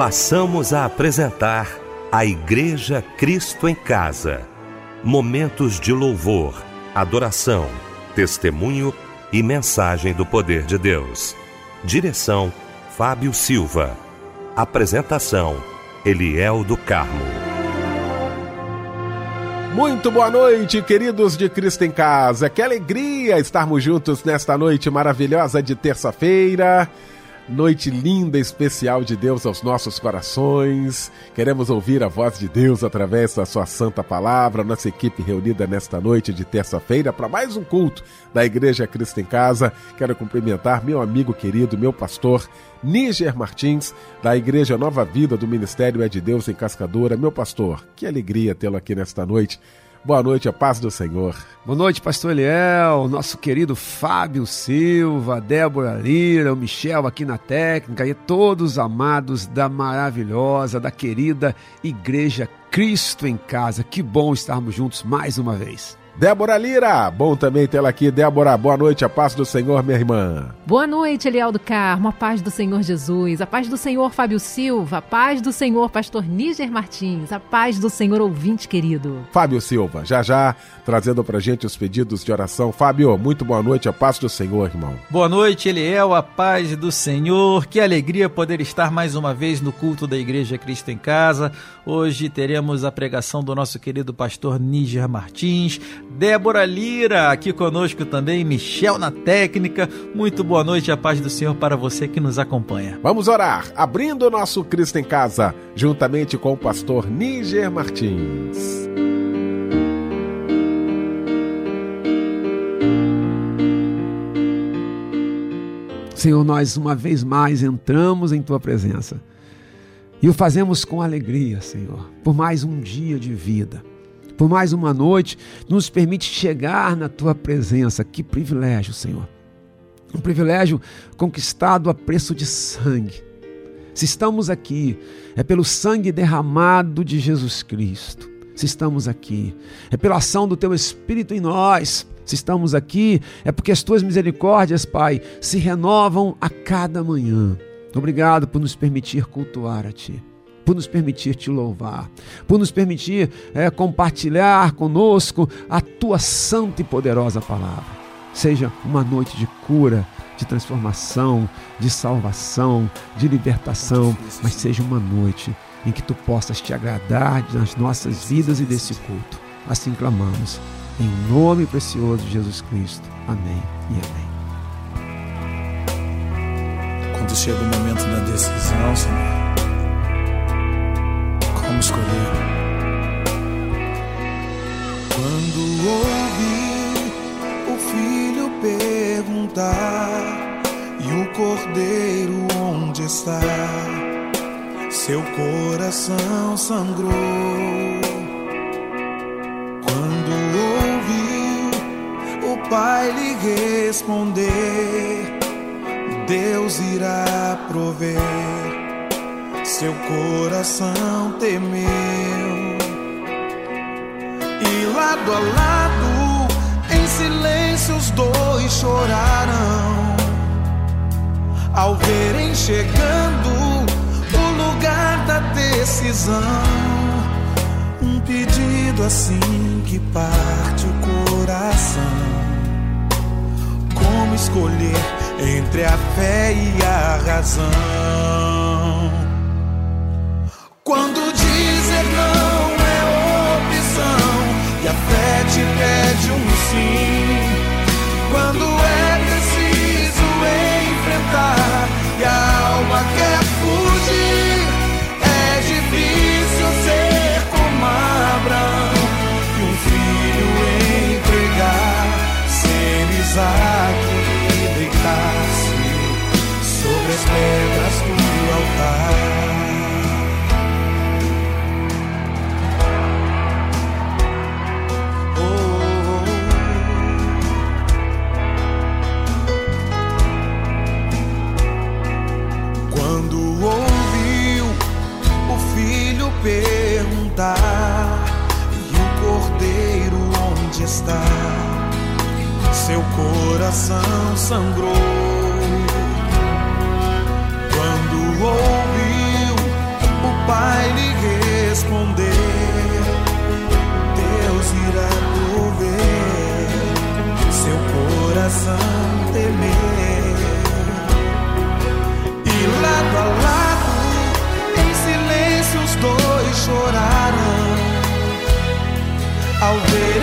passamos a apresentar a Igreja Cristo em Casa. Momentos de louvor, adoração, testemunho e mensagem do poder de Deus. Direção: Fábio Silva. Apresentação: Eliel do Carmo. Muito boa noite, queridos de Cristo em Casa. Que alegria estarmos juntos nesta noite maravilhosa de terça-feira. Noite linda, especial de Deus aos nossos corações. Queremos ouvir a voz de Deus através da Sua Santa Palavra. Nossa equipe reunida nesta noite de terça-feira para mais um culto da Igreja Cristo em Casa. Quero cumprimentar meu amigo querido, meu pastor, Níger Martins, da Igreja Nova Vida do Ministério É de Deus em Cascadora. Meu pastor, que alegria tê-lo aqui nesta noite. Boa noite, a paz do Senhor. Boa noite, pastor Eliel, nosso querido Fábio Silva, Débora Lira, o Michel aqui na técnica e todos amados da maravilhosa, da querida Igreja Cristo em Casa. Que bom estarmos juntos mais uma vez. Débora Lira, bom também tê-la aqui. Débora, boa noite, a paz do Senhor, minha irmã. Boa noite, Eliel do Carmo, a paz do Senhor Jesus, a paz do Senhor Fábio Silva, a paz do Senhor Pastor Níger Martins, a paz do Senhor ouvinte querido. Fábio Silva, já já trazendo pra gente os pedidos de oração. Fábio, muito boa noite, a paz do Senhor, irmão. Boa noite, Eliel, a paz do Senhor. Que alegria poder estar mais uma vez no culto da Igreja Cristo em Casa. Hoje teremos a pregação do nosso querido pastor Níger Martins, Débora Lira aqui conosco também, Michel na técnica. Muito boa noite, a paz do Senhor para você que nos acompanha. Vamos orar, abrindo o nosso Cristo em Casa, juntamente com o pastor Níger Martins. Senhor, nós uma vez mais entramos em tua presença e o fazemos com alegria, Senhor, por mais um dia de vida, por mais uma noite, nos permite chegar na tua presença. Que privilégio, Senhor. Um privilégio conquistado a preço de sangue. Se estamos aqui, é pelo sangue derramado de Jesus Cristo. Se estamos aqui, é pela ação do teu Espírito em nós. Se estamos aqui, é porque as tuas misericórdias, Pai, se renovam a cada manhã. Obrigado por nos permitir cultuar a Ti, por nos permitir te louvar, por nos permitir é, compartilhar conosco a Tua santa e poderosa palavra. Seja uma noite de cura, de transformação, de salvação, de libertação, mas seja uma noite em que Tu possas te agradar nas nossas vidas e desse culto. Assim clamamos, em nome precioso de Jesus Cristo. Amém e amém quando chega o momento da decisão, Senhor, como escolher? Quando ouvi o filho perguntar e o cordeiro onde está, seu coração sangrou. Quando ouviu o pai lhe responder Deus irá prover. Seu coração temeu. E lado a lado, em silêncio, os dois choraram. Ao verem chegando o lugar da decisão. Um pedido assim que parte o coração. Como escolher? entre a fé e a razão. Pede um sim. Quando seu coração sangrou ouviu Pai lhe responder, Deus irá prover seu coração temer. E lado a lado, em silêncio, os dois choraram ao verem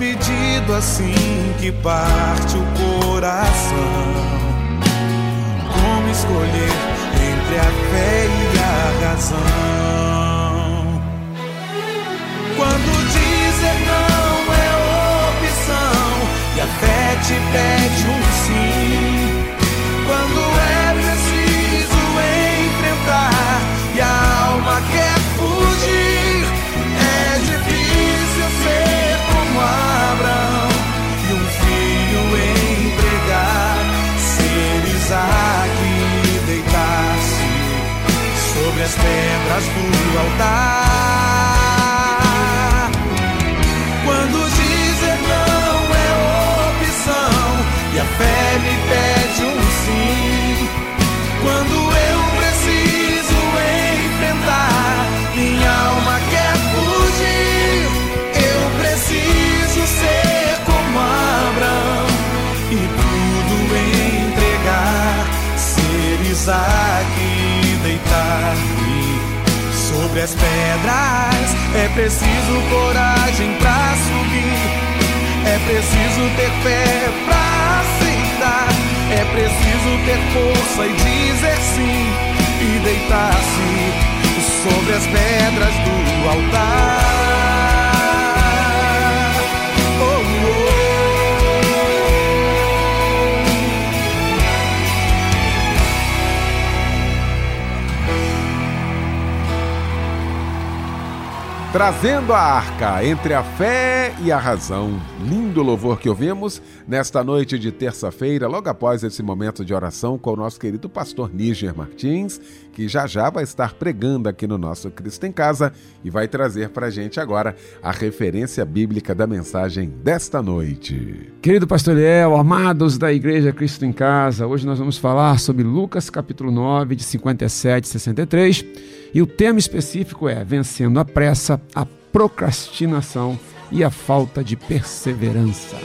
pedido assim que parte o coração. Como escolher entre a fé e a razão? Quando dizer não é opção e a fé te pede um sobre as pedras do altar. Quando dizer não é opção e a fé me pede um sim. Quando eu preciso enfrentar, minha alma quer fugir. Eu preciso ser como Abraão e tudo entregar, ser Isaac sobre as pedras. É preciso coragem pra subir. É preciso ter fé pra aceitar. É preciso ter força e dizer sim. E deitar-se sobre as pedras do altar. Trazendo a arca entre a fé e a razão. Lindo louvor que ouvimos nesta noite de terça-feira, logo após esse momento de oração com o nosso querido pastor Níger Martins, que já já vai estar pregando aqui no nosso Cristo em Casa e vai trazer para a gente agora a referência bíblica da mensagem desta noite. Querido pastor Eliel, amados da Igreja Cristo em Casa, hoje nós vamos falar sobre Lucas capítulo 9, de 57 e 63, e o tema específico é Vencendo a pressa, a procrastinação e a falta de perseverança.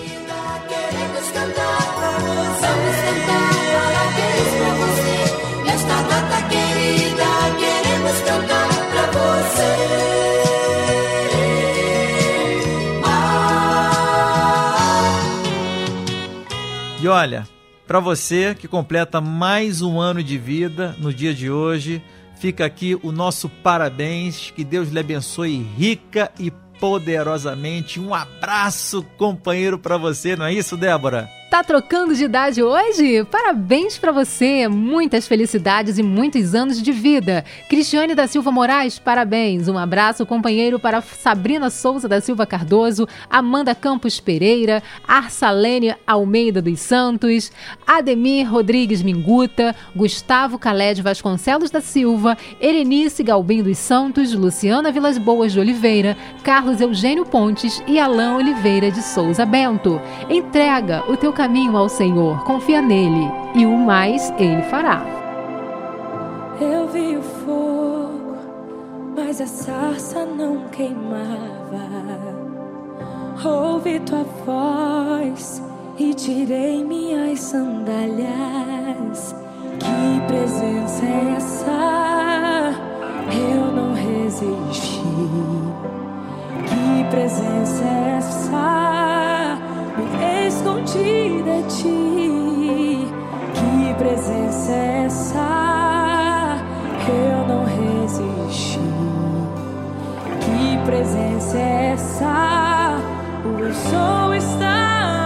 E olha, para você que completa mais um ano de vida no dia de hoje, fica aqui o nosso parabéns, que Deus lhe abençoe rica e poderosamente. Um abraço, companheiro, para você, não é isso, Débora? Tá trocando de idade hoje? Parabéns pra você! Muitas felicidades e muitos anos de vida. Cristiane da Silva Moraes, parabéns. Um abraço, companheiro, para Sabrina Souza da Silva Cardoso, Amanda Campos Pereira, Arsalene Almeida dos Santos, Ademir Rodrigues Minguta, Gustavo Caled Vasconcelos da Silva, Erenice Galbim dos Santos, Luciana Vilas Boas de Oliveira, Carlos Eugênio Pontes e Alain Oliveira de Souza Bento. Entrega o teu caminho ao Senhor, confia nele e o mais ele fará. Eu vi o fogo, mas a sarça não queimava. Ouvi tua voz e tirei minhas sandálias. Que presença é essa? Eu não resisti. Que presença é essa? Me escondi de ti. Que presença é essa? Eu não resisti. Que presença é essa? O sol está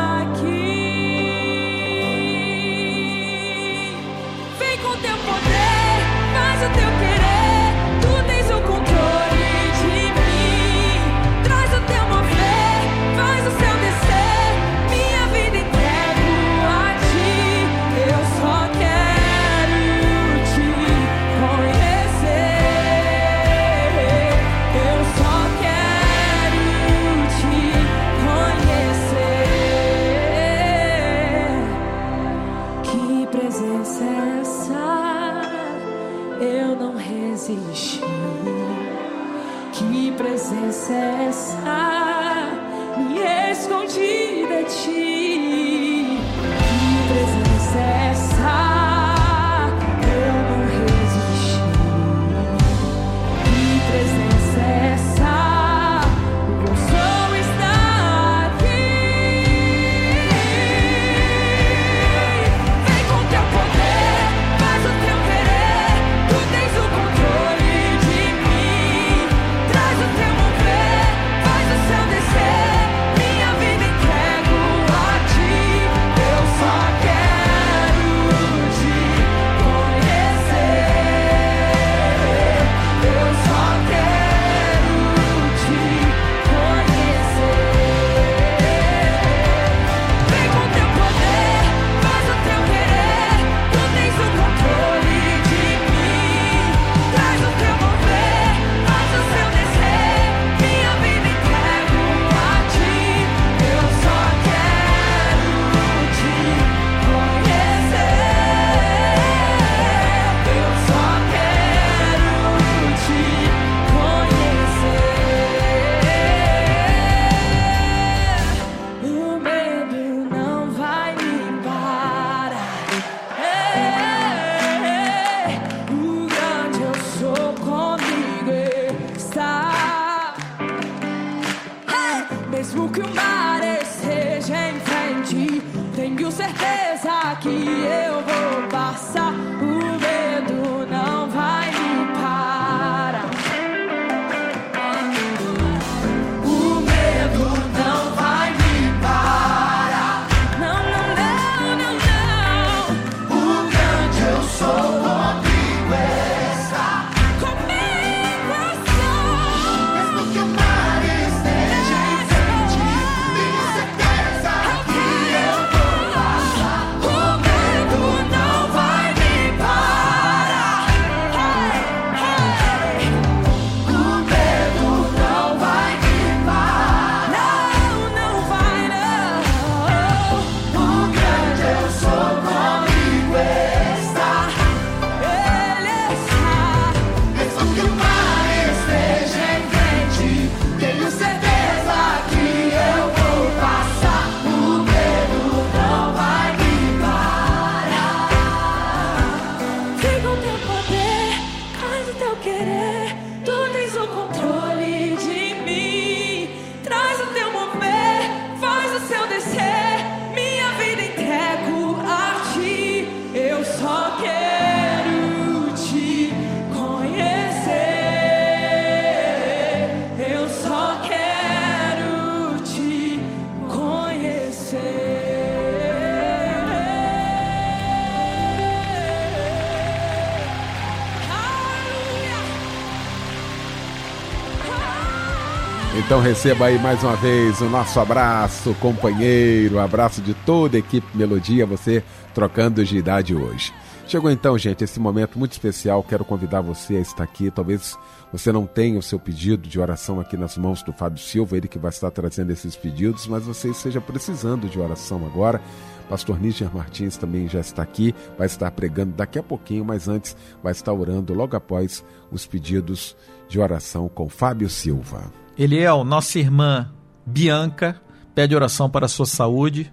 receba aí mais uma vez o nosso abraço, companheiro, abraço de toda a equipe Melodia, você trocando de idade hoje. Chegou então, gente, esse momento muito especial. Quero convidar você a estar aqui. Talvez você não tenha o seu pedido de oração aqui nas mãos do Fábio Silva, ele que vai estar trazendo esses pedidos, mas você esteja precisando de oração agora. Pastor Níger Martins também já está aqui, vai estar pregando daqui a pouquinho, mas antes vai estar orando logo após os pedidos de oração com Fábio Silva. Eliel, nossa irmã Bianca pede oração para a sua saúde.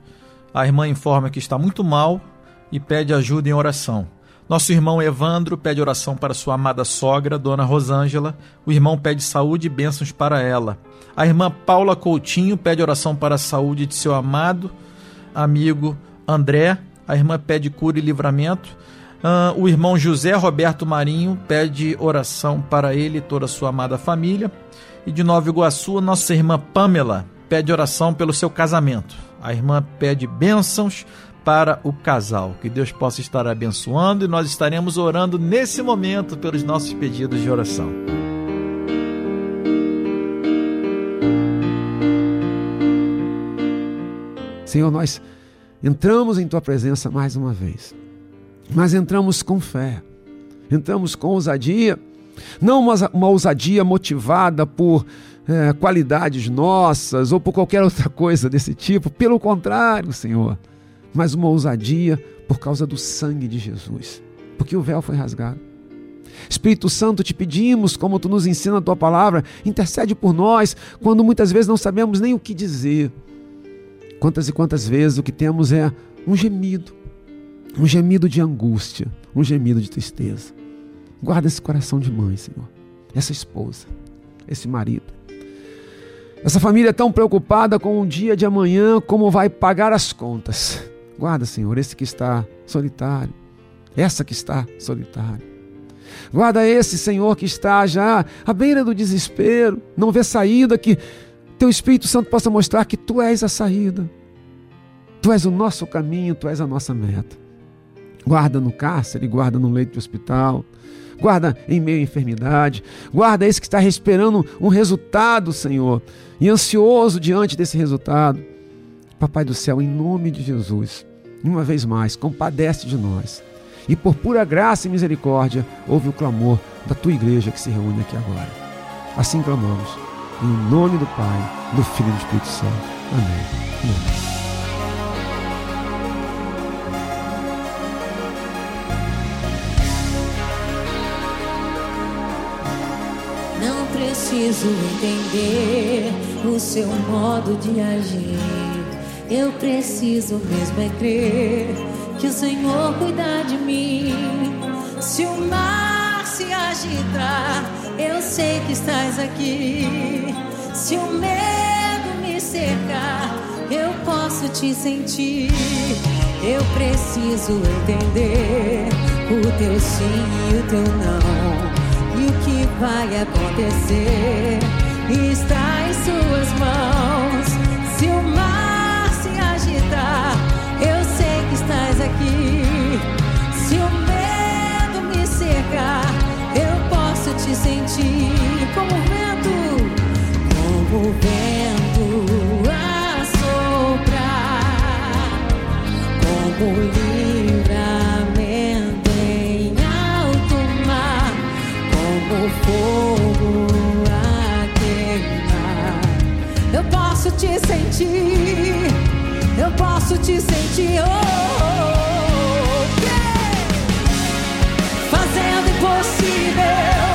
A irmã informa que está muito mal e pede ajuda em oração. Nosso irmão Evandro pede oração para sua amada sogra, Dona Rosângela. O irmão pede saúde e bênçãos para ela. A irmã Paula Coutinho pede oração para a saúde de seu amado amigo André. A irmã pede cura e livramento. Ah, o irmão José Roberto Marinho pede oração para ele e toda a sua amada família. E de Nova Iguaçu, nossa irmã Pamela pede oração pelo seu casamento. A irmã pede bênçãos para o casal. Que Deus possa estar abençoando e nós estaremos orando nesse momento pelos nossos pedidos de oração. Senhor, nós entramos em tua presença mais uma vez, mas entramos com fé, entramos com ousadia, não uma, uma ousadia motivada por é, qualidades nossas ou por qualquer outra coisa desse tipo, pelo contrário, Senhor, mas uma ousadia por causa do sangue de Jesus, porque o véu foi rasgado. Espírito Santo, te pedimos, como tu nos ensina a tua palavra, intercede por nós quando muitas vezes não sabemos nem o que dizer. Quantas e quantas vezes o que temos é um gemido, um gemido de angústia, um gemido de tristeza. Guarda esse coração de mãe, Senhor, essa esposa, esse marido. Essa família tão preocupada com o dia de amanhã, como vai pagar as contas. Guarda, Senhor, esse que está solitário, essa que está solitária. Guarda esse Senhor que está já à beira do desespero, não vê saída, que teu Espírito Santo possa mostrar que tu és a saída. Tu és o nosso caminho, tu és a nossa meta. Guarda no cárcere, guarda no leito de hospital, guarda em meio à enfermidade, guarda esse que está esperando um resultado, Senhor, e ansioso diante desse resultado. Papai do céu, em nome de Jesus, uma vez mais, compadece de nós e por pura graça e misericórdia, ouve o clamor da tua igreja que se reúne aqui agora. Assim clamamos, em nome do Pai, do Filho e do Espírito Santo. Amém. Amém. Preciso entender o seu modo de agir. Eu preciso mesmo é crer que o Senhor cuida de mim. Se o mar se agitar, eu sei que estás aqui. Se o medo me cercar, eu posso te sentir. Eu preciso entender o teu sim e o teu não. Vai acontecer está em suas mãos. Se o mar se agitar, eu sei que estás aqui. Se o medo me cercar, eu posso te sentir como o vento, como o vento a soprar, como o livramento fogo a queimar. Eu posso te sentir, eu posso te sentir. Oh, oh, yeah. Fazendo o impossível,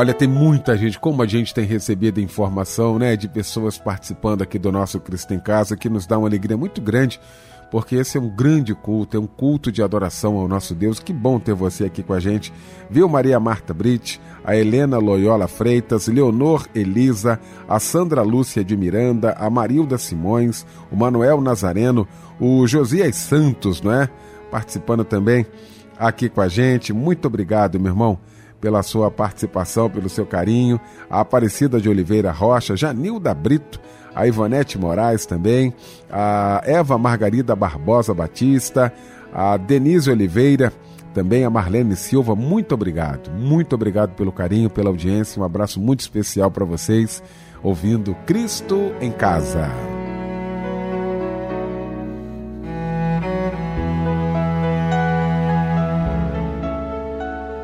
Olha, tem muita gente, como a gente tem recebido informação, né, de pessoas participando aqui do nosso Cristo em Casa, que nos dá uma alegria muito grande, porque esse é um grande culto, é um culto de adoração ao nosso Deus. Que bom ter você aqui com a gente. Viu Maria Marta Brit, a Helena Loyola Freitas, Leonor Elisa, a Sandra Lúcia de Miranda, a Marilda Simões, o Manuel Nazareno, o Josias Santos, não é? Participando também aqui com a gente. Muito obrigado, meu irmão pela sua participação, pelo seu carinho, a Aparecida de Oliveira Rocha, Janilda Brito, a Ivonete Moraes também, a Eva Margarida Barbosa Batista, a Denise Oliveira, também a Marlene Silva, muito obrigado, muito obrigado pelo carinho, pela audiência, um abraço muito especial para vocês, ouvindo Cristo em Casa.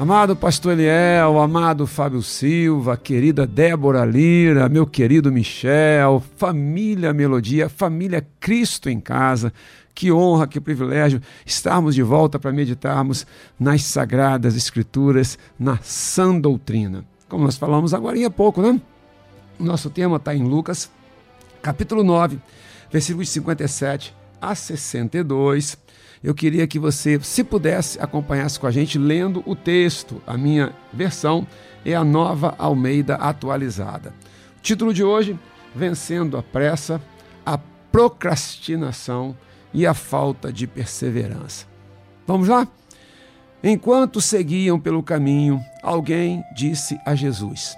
Amado pastor Eliel, amado Fábio Silva, querida Débora Lira, meu querido Michel, família Melodia, família Cristo em casa, que honra, que privilégio estarmos de volta para meditarmos nas Sagradas Escrituras, na sã doutrina. Como nós falamos agora há pouco, né? Nosso tema está em Lucas, capítulo 9, versículos 57 a 62. Eu queria que você, se pudesse, acompanhasse com a gente lendo o texto. A minha versão é a nova Almeida atualizada. O título de hoje: Vencendo a pressa, a procrastinação e a falta de perseverança. Vamos lá? Enquanto seguiam pelo caminho, alguém disse a Jesus: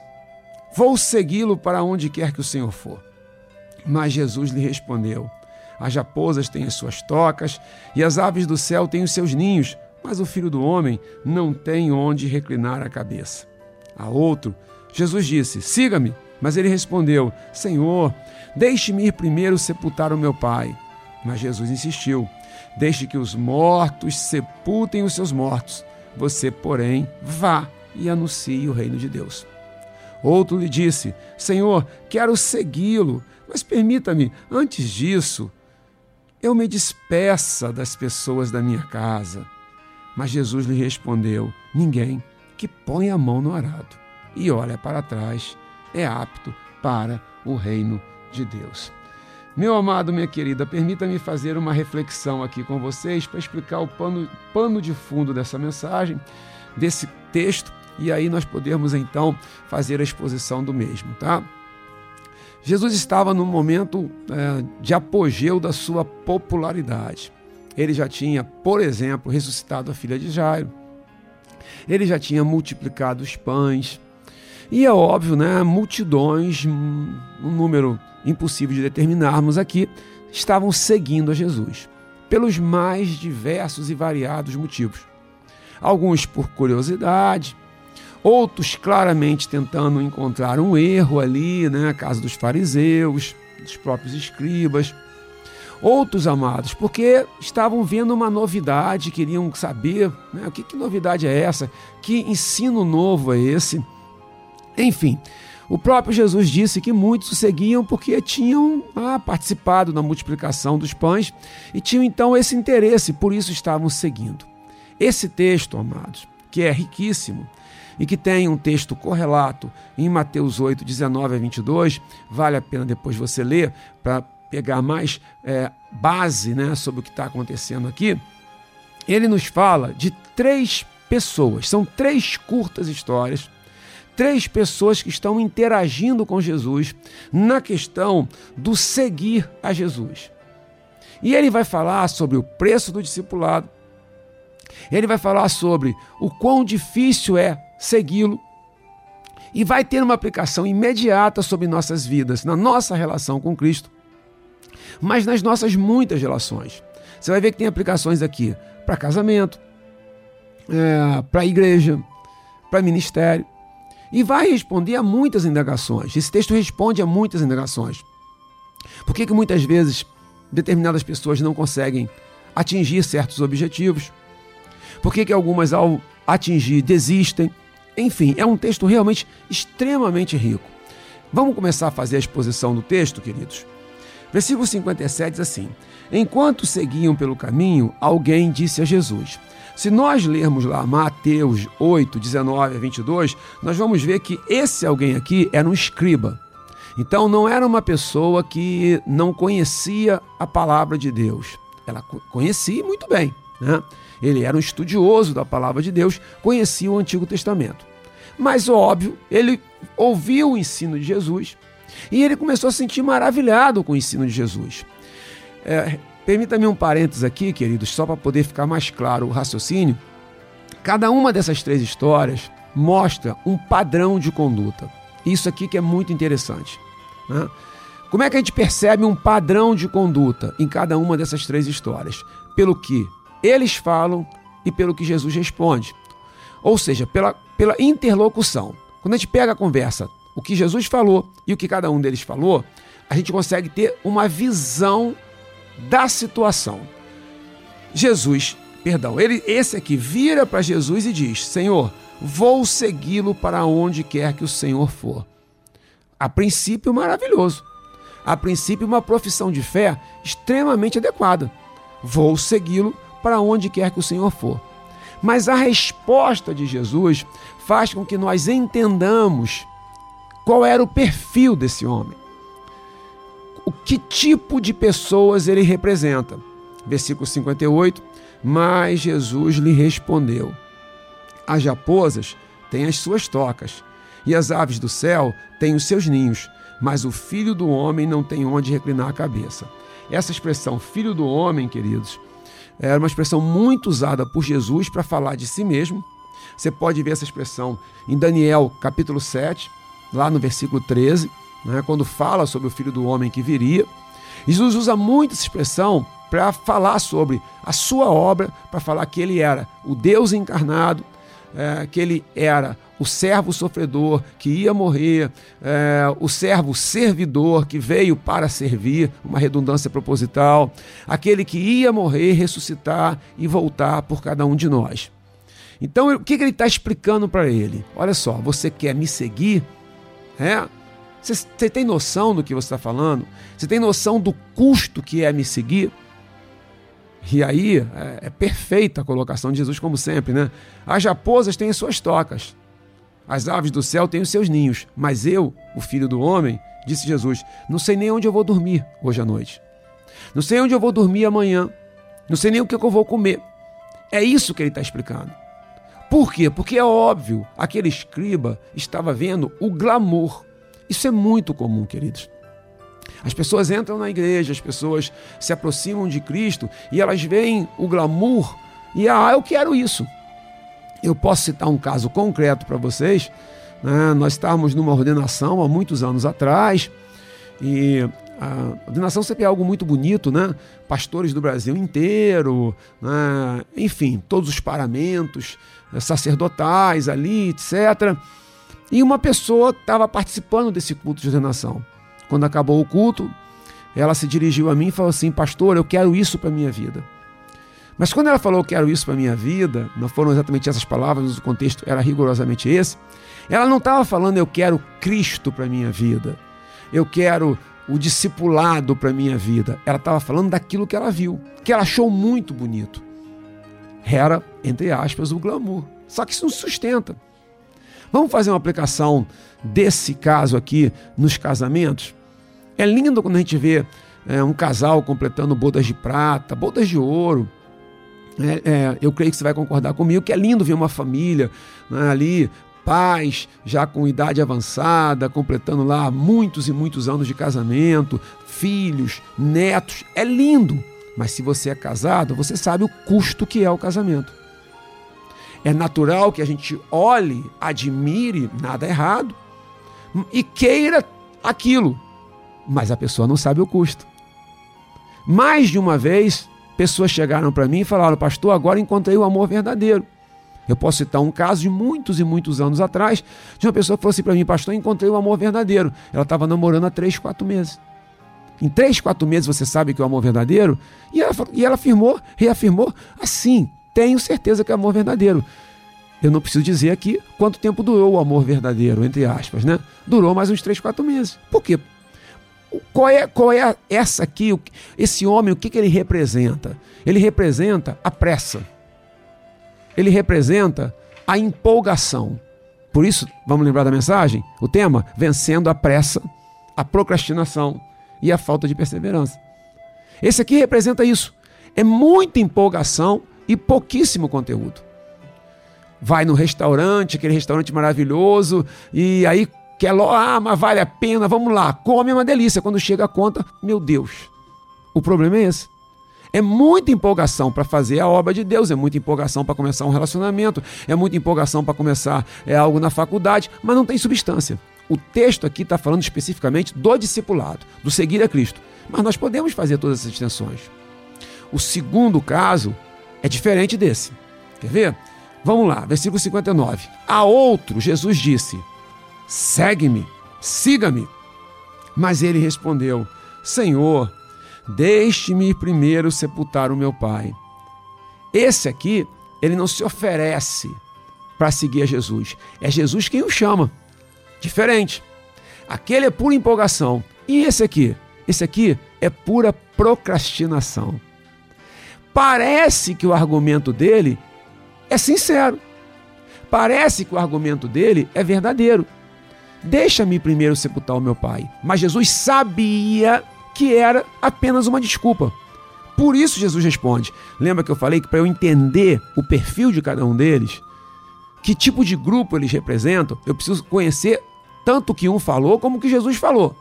Vou segui-lo para onde quer que o Senhor for. Mas Jesus lhe respondeu: As raposas têm as suas tocas e as aves do céu têm os seus ninhos, mas o filho do homem não tem onde reclinar a cabeça. A outro, Jesus disse: Siga-me. Mas ele respondeu: Senhor, deixe-me ir primeiro sepultar o meu pai. Mas Jesus insistiu: Deixe que os mortos sepultem os seus mortos. Você, porém, vá e anuncie o reino de Deus. Outro lhe disse: Senhor, quero segui-lo, mas permita-me, antes disso, eu me despeça das pessoas da minha casa. Mas Jesus lhe respondeu: Ninguém que põe a mão no arado e olha para trás é apto para o reino de Deus. Meu amado, minha querida, permita-me fazer uma reflexão aqui com vocês para explicar o pano, pano de fundo dessa mensagem, desse texto, e aí nós podemos então fazer a exposição do mesmo, tá? Jesus estava num momento é, de apogeu da sua popularidade. Ele já tinha, por exemplo, ressuscitado a filha de Jairo. Ele já tinha multiplicado os pães. E é óbvio, né? Multidões, um número impossível de determinarmos aqui, estavam seguindo a Jesus, pelos mais diversos e variados motivos. Alguns por curiosidade, outros claramente tentando encontrar um erro ali, né, na casa dos fariseus, dos próprios escribas. Outros amados, porque estavam vendo uma novidade, queriam saber né, o que, que novidade é essa, que ensino novo é esse. Enfim, o próprio Jesus disse que muitos o seguiam porque tinham ah, participado da multiplicação dos pães e tinham então esse interesse, por isso estavam seguindo. Esse texto, amados, que é riquíssimo e que tem um texto correlato em Mateus 8, 19 a 22, vale a pena depois você ler para pegar mais é, base né, sobre o que está acontecendo aqui. Ele nos fala de três pessoas, são três curtas histórias três pessoas que estão interagindo com Jesus na questão do seguir a Jesus. E ele vai falar sobre o preço do discipulado, ele vai falar sobre o quão difícil é segui-lo, e vai ter uma aplicação imediata sobre nossas vidas, na nossa relação com Cristo, mas nas nossas muitas relações. Você vai ver que tem aplicações aqui para casamento, é, para igreja, para ministério e vai responder a muitas indagações. Esse texto responde a muitas indagações. Por que, que muitas vezes determinadas pessoas não conseguem atingir certos objetivos? Por que, que algumas, ao atingir, desistem? Enfim, é um texto realmente extremamente rico. Vamos começar a fazer a exposição do texto, queridos? Versículo 57 diz assim: Enquanto seguiam pelo caminho, alguém disse a Jesus. Se nós lermos lá Mateus 8, 19 a 22, nós vamos ver que esse alguém aqui era um escriba. Então não era uma pessoa que não conhecia a palavra de Deus. Ela conhecia muito bem. Né? Ele era um estudioso da palavra de Deus, conhecia o Antigo Testamento. Mas, óbvio, ele ouviu o ensino de Jesus e ele começou a se sentir maravilhado com o ensino de Jesus. É, Permita-me um parênteses aqui, queridos, só para poder ficar mais claro o raciocínio. Cada uma dessas três histórias mostra um padrão de conduta. Isso aqui que é muito interessante. Né? Como é que a gente percebe um padrão de conduta em cada uma dessas três histórias? Pelo que eles falam e pelo que Jesus responde. Ou seja, pela, pela interlocução. Quando a gente pega a conversa, o que Jesus falou e o que cada um deles falou, a gente consegue ter uma visão da situação. Jesus, perdão, ele, esse aqui vira para Jesus e diz: Senhor, vou segui-lo para onde quer que o Senhor for. A princípio, maravilhoso. A princípio, uma profissão de fé extremamente adequada. Vou segui-lo para onde quer que o Senhor for. Mas a resposta de Jesus faz com que nós entendamos qual era o perfil desse homem o que tipo de pessoas ele representa. Versículo 58. Mas Jesus lhe respondeu: As raposas têm as suas tocas, e as aves do céu têm os seus ninhos, mas o filho do homem não tem onde reclinar a cabeça. Essa expressão, filho do homem, queridos, era uma expressão muito usada por Jesus para falar de si mesmo. Você pode ver essa expressão em Daniel capítulo 7, lá no versículo 13 né, quando fala sobre o filho do homem que viria. Jesus usa muito essa expressão para falar sobre a sua obra, para falar que ele era o Deus encarnado, é, que ele era o servo sofredor que ia morrer, é, o servo servidor que veio para servir, uma redundância proposital, aquele que ia morrer, ressuscitar e voltar por cada um de nós. Então, o que, que ele está explicando para ele? Olha só, você quer me seguir? É, você, tem noção do que você está falando? Você tem noção do custo que é me seguir? E aí é, é, perfeita a colocação de Jesus, como sempre, né? As raposas têm suas tocas, as aves do céu têm os seus ninhos, mas eu, o filho do homem, disse Jesus, não sei nem onde eu vou dormir hoje à noite. Não sei onde eu vou dormir amanhã. Não sei nem o que eu vou comer. É isso que ele está explicando. Por quê? Porque é óbvio, aquele escriba estava vendo o glamour isso é muito comum, queridos. As pessoas entram na igreja, as pessoas se aproximam de Cristo e elas veem o glamour e, ah, eu quero isso. Eu posso citar um caso concreto para vocês. Né? Nós estávamos numa ordenação há muitos anos atrás e a ordenação sempre é algo muito bonito, né? Pastores do Brasil inteiro, né? enfim, todos os paramentos sacerdotais ali, etc. E uma pessoa estava participando desse culto de ordenação. Quando acabou o culto, ela se dirigiu a mim e falou assim: Pastor, eu quero isso para minha vida. Mas quando ela falou eu quero isso para minha vida, não foram exatamente essas palavras, mas o contexto era rigorosamente esse. Ela não estava falando eu quero Cristo para a minha vida. Eu quero o discipulado para a minha vida. Ela estava falando daquilo que ela viu, que ela achou muito bonito. Era, entre aspas, o glamour. Só que isso não sustenta. Vamos fazer uma aplicação desse caso aqui nos casamentos? É lindo quando a gente vê é, um casal completando bodas de prata, bodas de ouro. É, é, eu creio que você vai concordar comigo que é lindo ver uma família né, ali, pais já com idade avançada, completando lá muitos e muitos anos de casamento, filhos, netos. É lindo. Mas se você é casado, você sabe o custo que é o casamento. É natural que a gente olhe, admire, nada errado, e queira aquilo, mas a pessoa não sabe o custo. Mais de uma vez, pessoas chegaram para mim e falaram: Pastor, agora encontrei o amor verdadeiro. Eu posso citar um caso de muitos e muitos anos atrás, de uma pessoa que falou assim para mim: Pastor, encontrei o amor verdadeiro. Ela estava namorando há três, quatro meses. Em três, quatro meses você sabe que é o amor verdadeiro? E ela, e ela afirmou, reafirmou assim, tenho certeza que é amor verdadeiro. Eu não preciso dizer aqui quanto tempo durou o amor verdadeiro, entre aspas, né? Durou mais uns 3, 4 meses. Por quê? Qual é, qual é essa aqui? Esse homem, o que, que ele representa? Ele representa a pressa. Ele representa a empolgação. Por isso, vamos lembrar da mensagem? O tema: vencendo a pressa, a procrastinação e a falta de perseverança. Esse aqui representa isso. É muita empolgação e pouquíssimo conteúdo. Vai no restaurante, aquele restaurante maravilhoso, e aí quer, ah, mas vale a pena, vamos lá, come é uma delícia. Quando chega a conta, meu Deus, o problema é esse. É muita empolgação para fazer a obra de Deus, é muita empolgação para começar um relacionamento, é muita empolgação para começar é, algo na faculdade, mas não tem substância. O texto aqui está falando especificamente do discipulado, do seguir a Cristo. Mas nós podemos fazer todas essas extensões. O segundo caso é diferente desse. Quer ver? Vamos lá, versículo 59. A outro, Jesus disse: Segue-me, siga-me. Mas ele respondeu: Senhor, deixe-me primeiro sepultar o meu pai. Esse aqui, ele não se oferece para seguir a Jesus. É Jesus quem o chama. Diferente. Aquele é pura empolgação. E esse aqui? Esse aqui é pura procrastinação. Parece que o argumento dele é sincero. Parece que o argumento dele é verdadeiro. Deixa-me primeiro sepultar o meu pai. Mas Jesus sabia que era apenas uma desculpa. Por isso Jesus responde. Lembra que eu falei que para eu entender o perfil de cada um deles, que tipo de grupo eles representam, eu preciso conhecer tanto o que um falou como o que Jesus falou.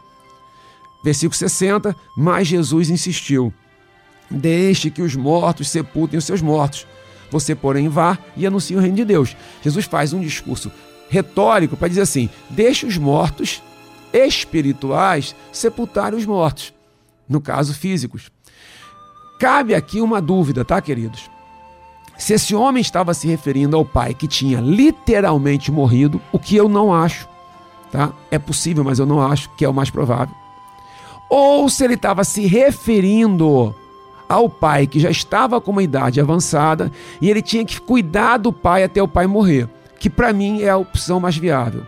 Versículo 60, mas Jesus insistiu: Deixe que os mortos sepultem os seus mortos. Você, porém, vá e anuncie o reino de Deus. Jesus faz um discurso retórico para dizer assim: deixe os mortos espirituais sepultarem os mortos no caso físicos. Cabe aqui uma dúvida, tá, queridos? Se esse homem estava se referindo ao pai que tinha literalmente morrido, o que eu não acho, tá? É possível, mas eu não acho que é o mais provável. Ou se ele estava se referindo ao pai que já estava com uma idade avançada e ele tinha que cuidar do pai até o pai morrer, que para mim é a opção mais viável.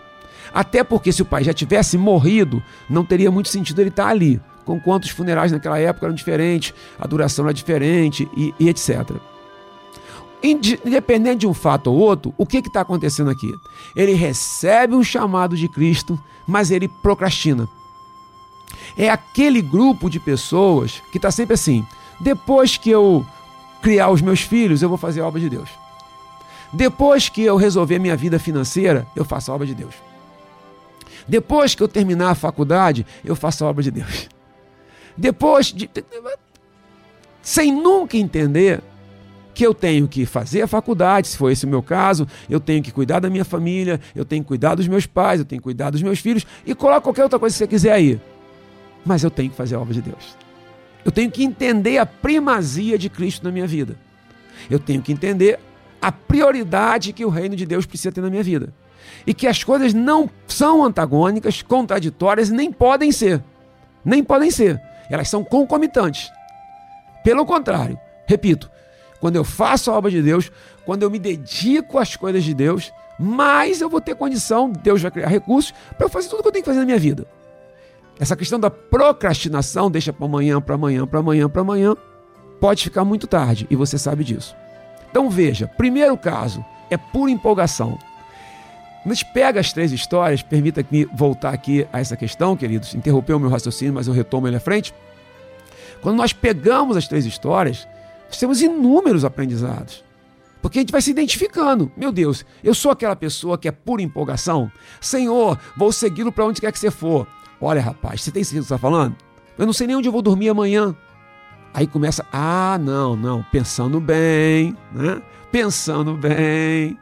Até porque se o pai já tivesse morrido, não teria muito sentido ele estar ali com quantos funerais naquela época eram diferentes, a duração era diferente e, e etc. Independente de um fato ou outro, o que está acontecendo aqui? Ele recebe um chamado de Cristo, mas ele procrastina. É aquele grupo de pessoas que está sempre assim: depois que eu criar os meus filhos, eu vou fazer a obra de Deus. Depois que eu resolver minha vida financeira, eu faço a obra de Deus. Depois que eu terminar a faculdade, eu faço a obra de Deus. Depois de. Sem nunca entender que eu tenho que fazer a faculdade, se for esse o meu caso, eu tenho que cuidar da minha família, eu tenho que cuidar dos meus pais, eu tenho que cuidar dos meus filhos e coloca qualquer outra coisa que você quiser aí. Mas eu tenho que fazer a obra de Deus. Eu tenho que entender a primazia de Cristo na minha vida. Eu tenho que entender a prioridade que o reino de Deus precisa ter na minha vida. E que as coisas não são antagônicas, contraditórias nem podem ser. Nem podem ser elas são concomitantes. Pelo contrário, repito, quando eu faço a obra de Deus, quando eu me dedico às coisas de Deus, mais eu vou ter condição, Deus vai criar recursos para eu fazer tudo o que eu tenho que fazer na minha vida. Essa questão da procrastinação, deixa para amanhã, para amanhã, para amanhã, para amanhã, pode ficar muito tarde e você sabe disso. Então veja, primeiro caso é pura empolgação. Gente pega as três histórias, permita-me voltar aqui a essa questão, queridos, interrompeu o meu raciocínio, mas eu retomo ele à frente. Quando nós pegamos as três histórias, nós temos inúmeros aprendizados. Porque a gente vai se identificando. Meu Deus, eu sou aquela pessoa que é pura empolgação. Senhor, vou segui-lo para onde quer que você for. Olha, rapaz, você tem certeza que você está falando? Eu não sei nem onde eu vou dormir amanhã. Aí começa, ah, não, não, pensando bem, né? Pensando bem.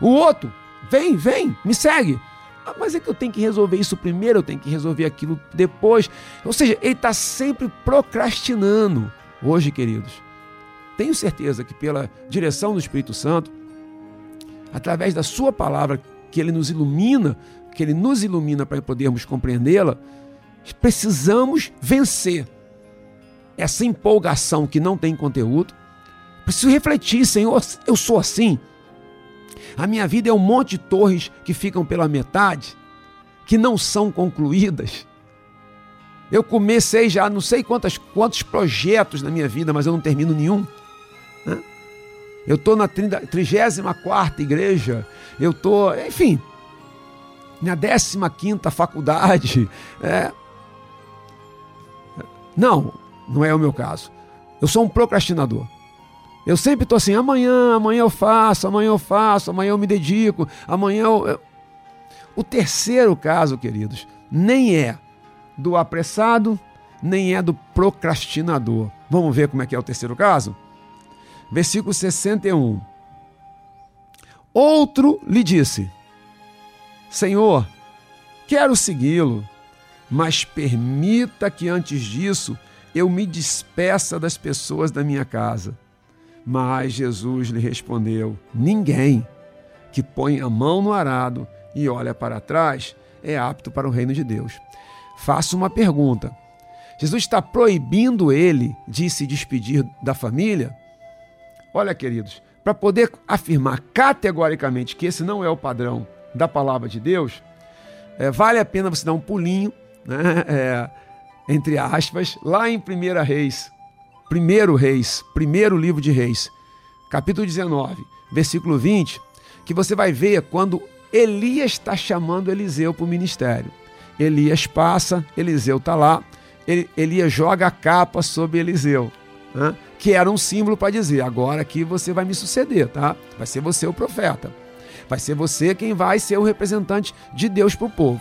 O outro, Vem, vem, me segue. Ah, mas é que eu tenho que resolver isso primeiro, eu tenho que resolver aquilo depois. Ou seja, ele está sempre procrastinando. Hoje, queridos, tenho certeza que pela direção do Espírito Santo, através da Sua palavra, que Ele nos ilumina, que Ele nos ilumina para podermos compreendê-la, precisamos vencer essa empolgação que não tem conteúdo, Preciso refletir, Senhor, eu sou assim. A minha vida é um monte de torres que ficam pela metade, que não são concluídas. Eu comecei já não sei quantos, quantos projetos na minha vida, mas eu não termino nenhum. Né? Eu estou na 34 igreja, eu estou, enfim, na 15 faculdade. É. Não, não é o meu caso. Eu sou um procrastinador. Eu sempre estou assim, amanhã, amanhã eu faço, amanhã eu faço, amanhã eu me dedico, amanhã eu... O terceiro caso, queridos, nem é do apressado, nem é do procrastinador. Vamos ver como é que é o terceiro caso? Versículo 61. Outro lhe disse: Senhor, quero segui-lo, mas permita que antes disso eu me despeça das pessoas da minha casa. Mas Jesus lhe respondeu: Ninguém que põe a mão no arado e olha para trás é apto para o reino de Deus. Faço uma pergunta. Jesus está proibindo ele de se despedir da família? Olha, queridos, para poder afirmar categoricamente que esse não é o padrão da palavra de Deus, é, vale a pena você dar um pulinho, né, é, entre aspas, lá em 1 Reis, primeiro Reis, primeiro livro de Reis, capítulo 19, versículo 20, que você vai ver quando Elias está chamando Eliseu para o ministério. Elias passa, Eliseu está lá, Elias joga a capa sobre Eliseu, né? que era um símbolo para dizer: agora aqui você vai me suceder, tá? Vai ser você o profeta. Vai ser você quem vai ser o representante de Deus para o povo.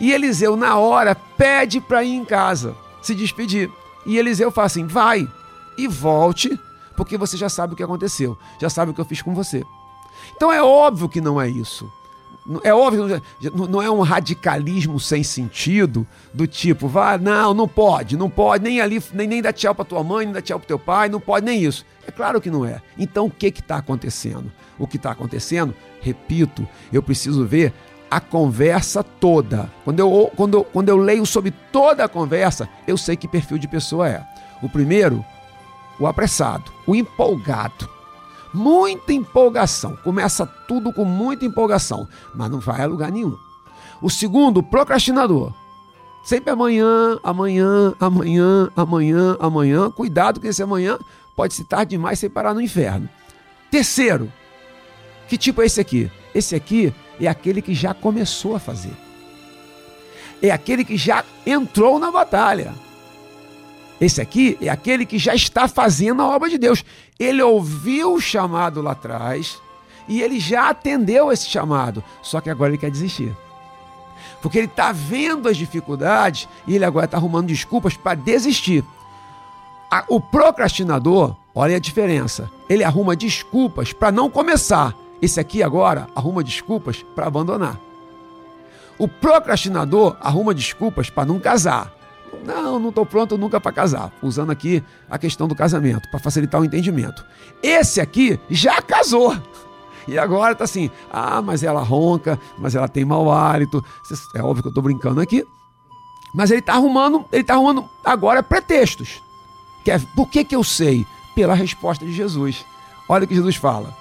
E Eliseu, na hora, pede para ir em casa, se despedir. E Eliseu fala assim: vai e volte, porque você já sabe o que aconteceu, já sabe o que eu fiz com você. Então é óbvio que não é isso. É óbvio, não é um radicalismo sem sentido, do tipo, vá, não, não pode, não pode, nem ali, nem, nem dar tchau para tua mãe, nem dar tchau para teu pai, não pode nem isso. É claro que não é. Então o que está acontecendo? O que está acontecendo, repito, eu preciso ver a conversa toda. Quando eu, quando, quando eu leio sobre toda a conversa, eu sei que perfil de pessoa é. O primeiro, o apressado, o empolgado. Muita empolgação. Começa tudo com muita empolgação, mas não vai a lugar nenhum. O segundo, o procrastinador. Sempre amanhã, amanhã, amanhã, amanhã, amanhã. Cuidado que esse amanhã pode se tarde demais sem parar no inferno. Terceiro, que tipo é esse aqui? Esse aqui é aquele que já começou a fazer. É aquele que já entrou na batalha. Esse aqui é aquele que já está fazendo a obra de Deus. Ele ouviu o chamado lá atrás e ele já atendeu esse chamado, só que agora ele quer desistir. Porque ele está vendo as dificuldades e ele agora está arrumando desculpas para desistir. O procrastinador, olha a diferença, ele arruma desculpas para não começar esse aqui agora arruma desculpas para abandonar. O procrastinador arruma desculpas para não casar. Não, não estou pronto nunca para casar. Usando aqui a questão do casamento, para facilitar o entendimento. Esse aqui já casou. E agora está assim: ah, mas ela ronca, mas ela tem mau hálito. É óbvio que eu estou brincando aqui. Mas ele está arrumando, ele está arrumando agora pretextos. É, por que, que eu sei? Pela resposta de Jesus. Olha o que Jesus fala.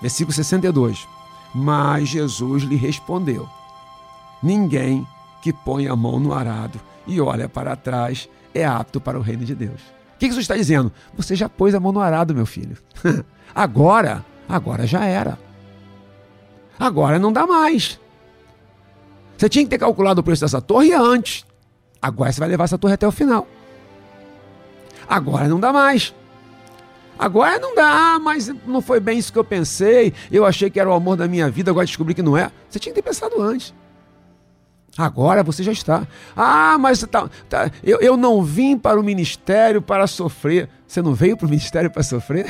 Versículo 62. Mas Jesus lhe respondeu: Ninguém que põe a mão no arado e olha para trás é apto para o reino de Deus. O que Jesus está dizendo? Você já pôs a mão no arado, meu filho. agora, agora já era. Agora não dá mais. Você tinha que ter calculado o preço dessa torre antes. Agora você vai levar essa torre até o final. Agora não dá mais. Agora não dá, mas não foi bem isso que eu pensei. Eu achei que era o amor da minha vida, agora descobri que não é. Você tinha que ter pensado antes. Agora você já está. Ah, mas tá, tá, eu, eu não vim para o ministério para sofrer. Você não veio para o ministério para sofrer?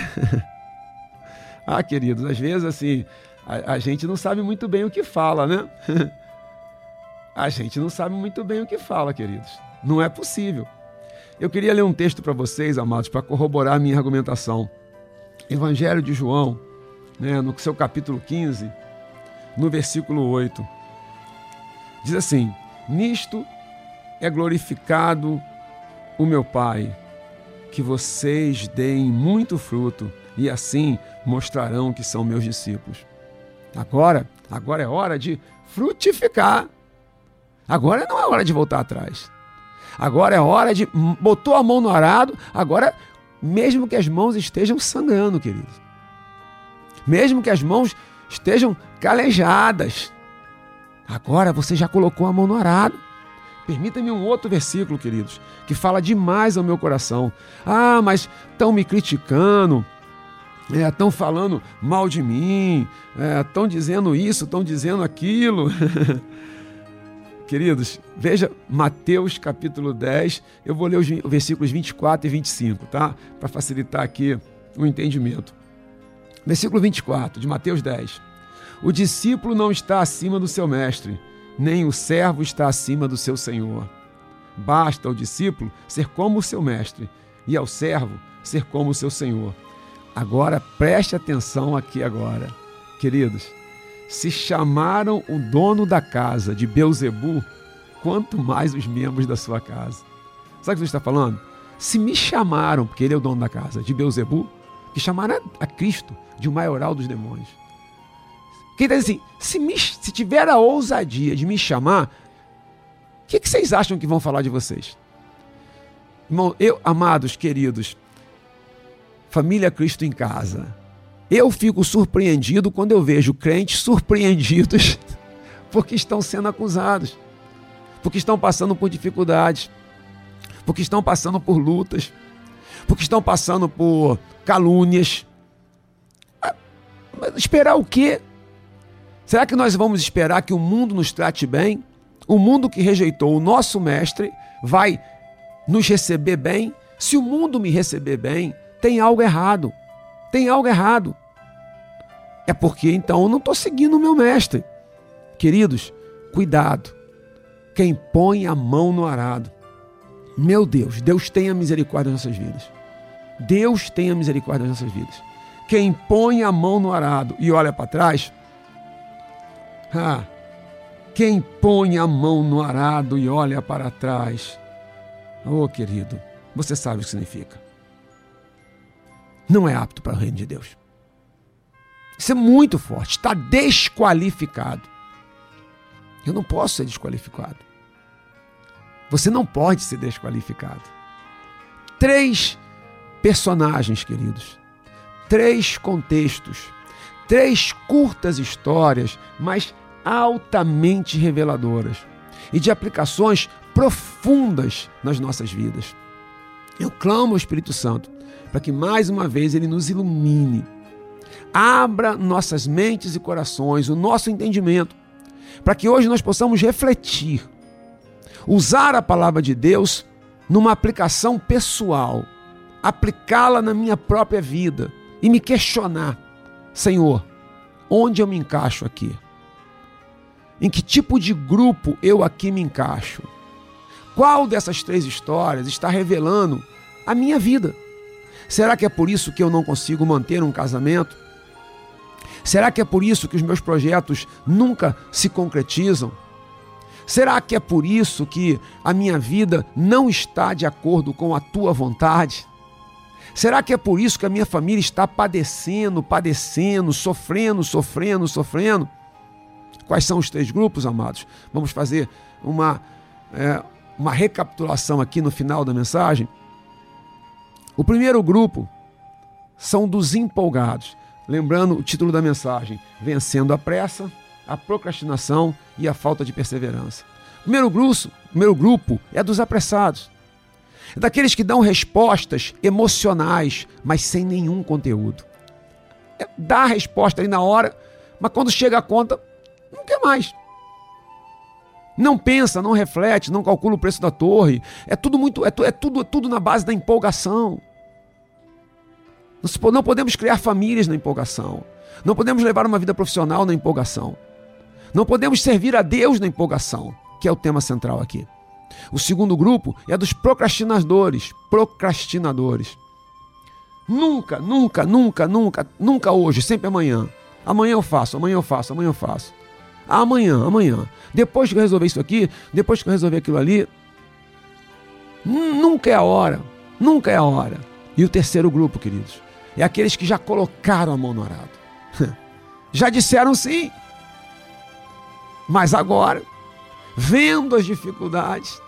ah, queridos, às vezes assim, a, a gente não sabe muito bem o que fala, né? a gente não sabe muito bem o que fala, queridos. Não é possível. Eu queria ler um texto para vocês, amados, para corroborar minha argumentação. Evangelho de João, né, no seu capítulo 15, no versículo 8. Diz assim: Nisto é glorificado o meu Pai, que vocês deem muito fruto e assim mostrarão que são meus discípulos. Agora, agora é hora de frutificar. Agora não é hora de voltar atrás. Agora é hora de botou a mão no arado, agora mesmo que as mãos estejam sangrando, queridos. Mesmo que as mãos estejam calejadas. Agora você já colocou a mão no arado. Permita-me um outro versículo, queridos, que fala demais ao meu coração. Ah, mas estão me criticando, estão é, falando mal de mim, estão é, dizendo isso, estão dizendo aquilo. Queridos, veja Mateus capítulo 10, eu vou ler os versículos 24 e 25, tá? Para facilitar aqui o entendimento. Versículo 24 de Mateus 10. O discípulo não está acima do seu mestre, nem o servo está acima do seu senhor. Basta ao discípulo ser como o seu mestre, e ao servo ser como o seu senhor. Agora preste atenção aqui agora. Queridos, se chamaram o dono da casa de Beuzebu, quanto mais os membros da sua casa. Sabe o que você está falando? Se me chamaram, porque ele é o dono da casa, de Beuzebu, que chamaram a Cristo de o maioral dos demônios. Quem está dizendo assim, se, me, se tiver a ousadia de me chamar, o que, que vocês acham que vão falar de vocês? Irmão, eu, amados, queridos, família Cristo em casa, eu fico surpreendido quando eu vejo crentes surpreendidos porque estão sendo acusados, porque estão passando por dificuldades, porque estão passando por lutas, porque estão passando por calúnias. Ah, esperar o quê? Será que nós vamos esperar que o mundo nos trate bem? O mundo que rejeitou o nosso mestre vai nos receber bem? Se o mundo me receber bem, tem algo errado. Tem algo errado. É porque então eu não estou seguindo o meu mestre. Queridos, cuidado. Quem põe a mão no arado. Meu Deus, Deus tenha misericórdia das nossas vidas. Deus tenha misericórdia das nossas vidas. Quem põe a mão no arado e olha para trás, ah, quem põe a mão no arado e olha para trás, oh querido, você sabe o que significa. Não é apto para o reino de Deus. Isso é muito forte, está desqualificado. Eu não posso ser desqualificado. Você não pode ser desqualificado. Três personagens, queridos. Três contextos três curtas histórias, mas altamente reveladoras e de aplicações profundas nas nossas vidas. Eu clamo ao Espírito Santo para que mais uma vez ele nos ilumine, abra nossas mentes e corações, o nosso entendimento, para que hoje nós possamos refletir, usar a palavra de Deus numa aplicação pessoal, aplicá-la na minha própria vida e me questionar Senhor, onde eu me encaixo aqui? Em que tipo de grupo eu aqui me encaixo? Qual dessas três histórias está revelando a minha vida? Será que é por isso que eu não consigo manter um casamento? Será que é por isso que os meus projetos nunca se concretizam? Será que é por isso que a minha vida não está de acordo com a tua vontade? Será que é por isso que a minha família está padecendo, padecendo, sofrendo, sofrendo, sofrendo? Quais são os três grupos, amados? Vamos fazer uma, é, uma recapitulação aqui no final da mensagem. O primeiro grupo são dos empolgados. Lembrando o título da mensagem: Vencendo a pressa, a procrastinação e a falta de perseverança. O primeiro grupo, primeiro grupo é dos apressados é daqueles que dão respostas emocionais, mas sem nenhum conteúdo. É, dá a resposta ali na hora, mas quando chega a conta, não quer mais. Não pensa, não reflete, não calcula o preço da torre. É tudo muito, é, é tudo, é tudo na base da empolgação. Não podemos criar famílias na empolgação. Não podemos levar uma vida profissional na empolgação. Não podemos servir a Deus na empolgação, que é o tema central aqui. O segundo grupo é dos procrastinadores. Procrastinadores. Nunca, nunca, nunca, nunca, nunca hoje, sempre amanhã. Amanhã eu faço, amanhã eu faço, amanhã eu faço. Amanhã, amanhã. Depois que eu resolver isso aqui, depois que eu resolver aquilo ali. Nunca é a hora. Nunca é a hora. E o terceiro grupo, queridos, é aqueles que já colocaram a mão no arado. Já disseram sim. Mas agora, vendo as dificuldades,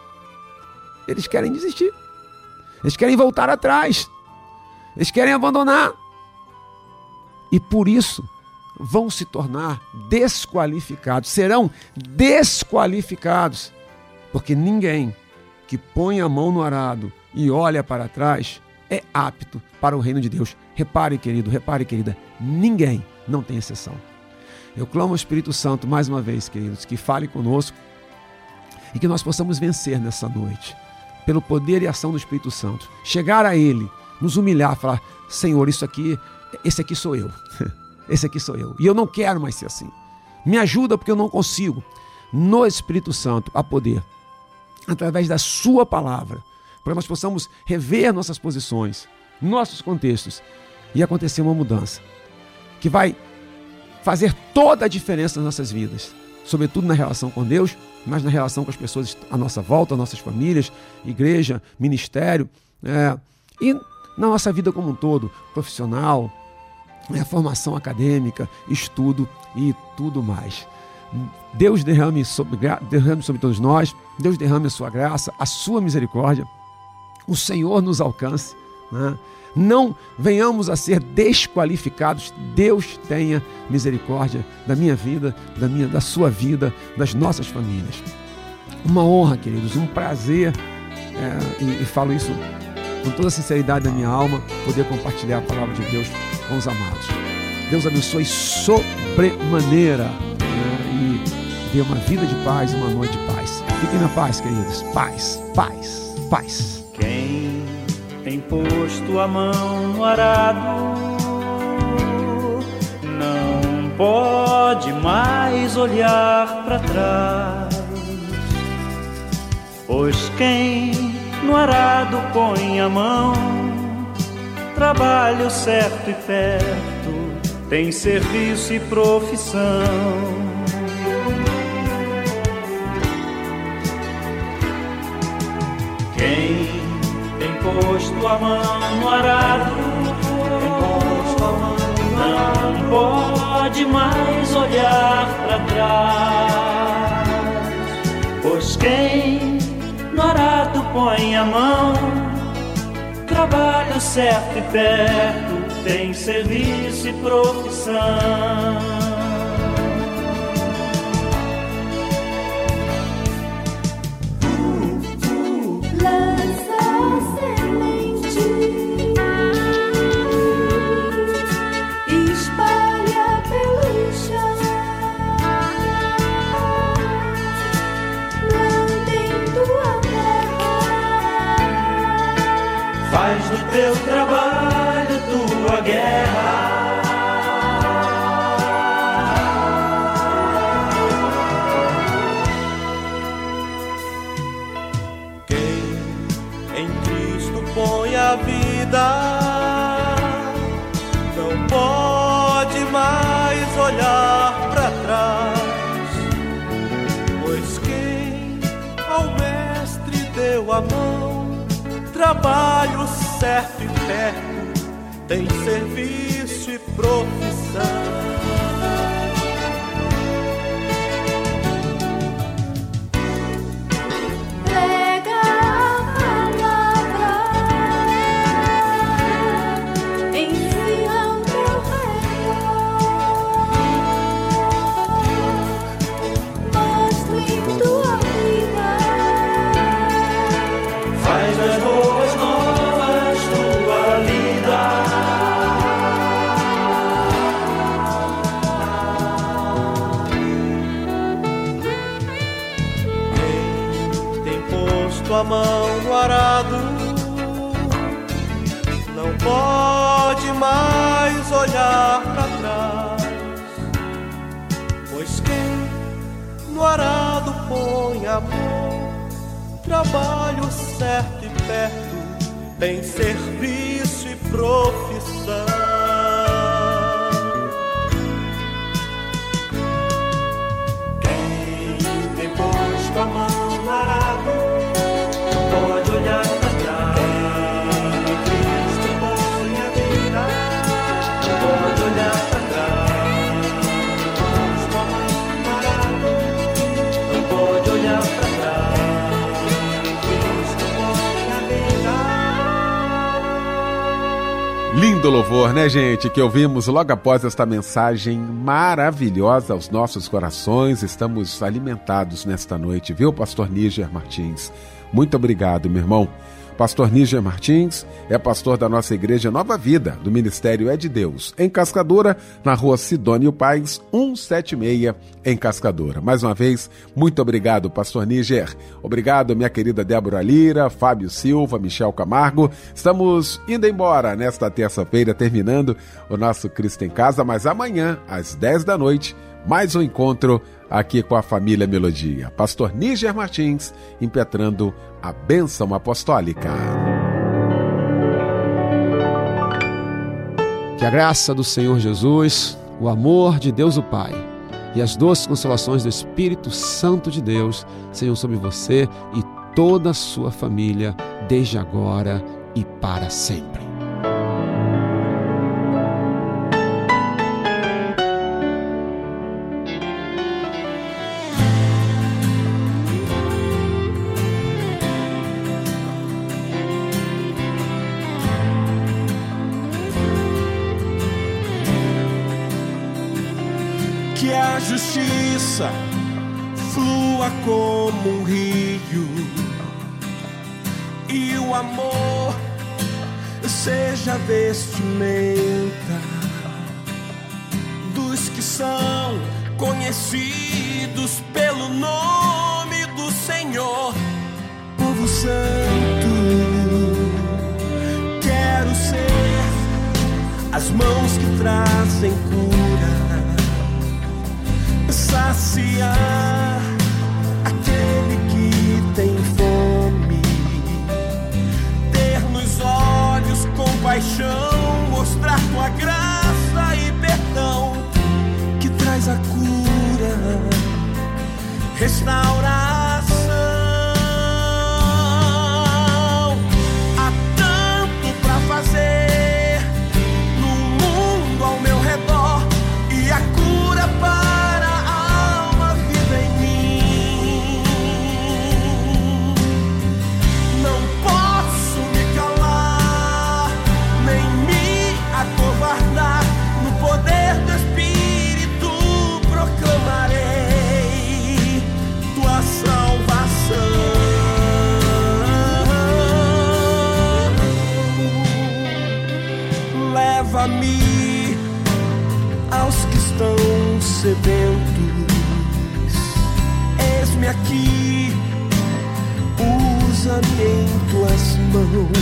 eles querem desistir. Eles querem voltar atrás. Eles querem abandonar. E por isso vão se tornar desqualificados, serão desqualificados, porque ninguém que põe a mão no arado e olha para trás é apto para o reino de Deus. Repare, querido, repare, querida, ninguém, não tem exceção. Eu clamo ao Espírito Santo mais uma vez, queridos, que fale conosco e que nós possamos vencer nessa noite, pelo poder e ação do Espírito Santo. Chegar a Ele, nos humilhar, falar: Senhor, isso aqui, esse aqui sou eu. Esse aqui sou eu. E eu não quero mais ser assim. Me ajuda porque eu não consigo. No Espírito Santo, a poder, através da Sua palavra, para nós possamos rever nossas posições, nossos contextos e acontecer uma mudança que vai fazer toda a diferença nas nossas vidas, sobretudo na relação com Deus, mas na relação com as pessoas à nossa volta, nossas famílias, igreja, ministério, é, e na nossa vida como um todo, profissional, é, formação acadêmica, estudo e tudo mais. Deus derrame sobre, derrame sobre todos nós, Deus derrame a sua graça, a sua misericórdia, o Senhor nos alcance. Né? Não venhamos a ser desqualificados. Deus tenha misericórdia da minha vida, da minha, da sua vida, das nossas famílias. Uma honra, queridos, um prazer, é, e, e falo isso com toda a sinceridade da minha alma, poder compartilhar a palavra de Deus com os amados. Deus abençoe sobremaneira né, e dê uma vida de paz, uma noite de paz. Fiquem na paz, queridos. Paz, paz, paz. Quem tem posto a mão no arado não pode mais olhar para trás, pois quem no arado põe a mão, trabalho certo e perto, tem serviço e profissão. Quem tem posto a mão no arado, não pode mais olhar para trás, pois quem no arado põe a mão, trabalho certo e perto, tem serviço e profissão. Teu trabalho tua guerra. Quem em Cristo põe a vida não pode mais olhar para trás, pois quem ao Mestre deu a mão, trabalho certo e perto, tem serviço e profissão. Trabalho certo e perto, tem serviço e profissão. Louvor, né, gente? Que ouvimos logo após esta mensagem maravilhosa aos nossos corações. Estamos alimentados nesta noite, viu, Pastor Níger Martins? Muito obrigado, meu irmão. Pastor Níger Martins é pastor da nossa igreja Nova Vida, do Ministério É de Deus, em Cascadora, na rua Sidônio Paz, 176, em Cascadora. Mais uma vez, muito obrigado, pastor Níger. Obrigado, minha querida Débora Lira, Fábio Silva, Michel Camargo. Estamos indo embora nesta terça-feira, terminando o nosso Cristo em Casa, mas amanhã, às 10 da noite, mais um encontro aqui com a família Melodia. Pastor Níger Martins, impetrando a bênção apostólica. Que a graça do Senhor Jesus, o amor de Deus o Pai e as doces consolações do Espírito Santo de Deus sejam sobre você e toda a sua família, desde agora e para sempre. Justiça flua como um rio e o amor seja vestimenta dos que são conhecidos pelo nome do Senhor, povo santo. Quero ser as mãos que trazem cura saciar aquele que tem fome, ter nos olhos compaixão, mostrar tua graça e perdão que traz a cura, restauração. road.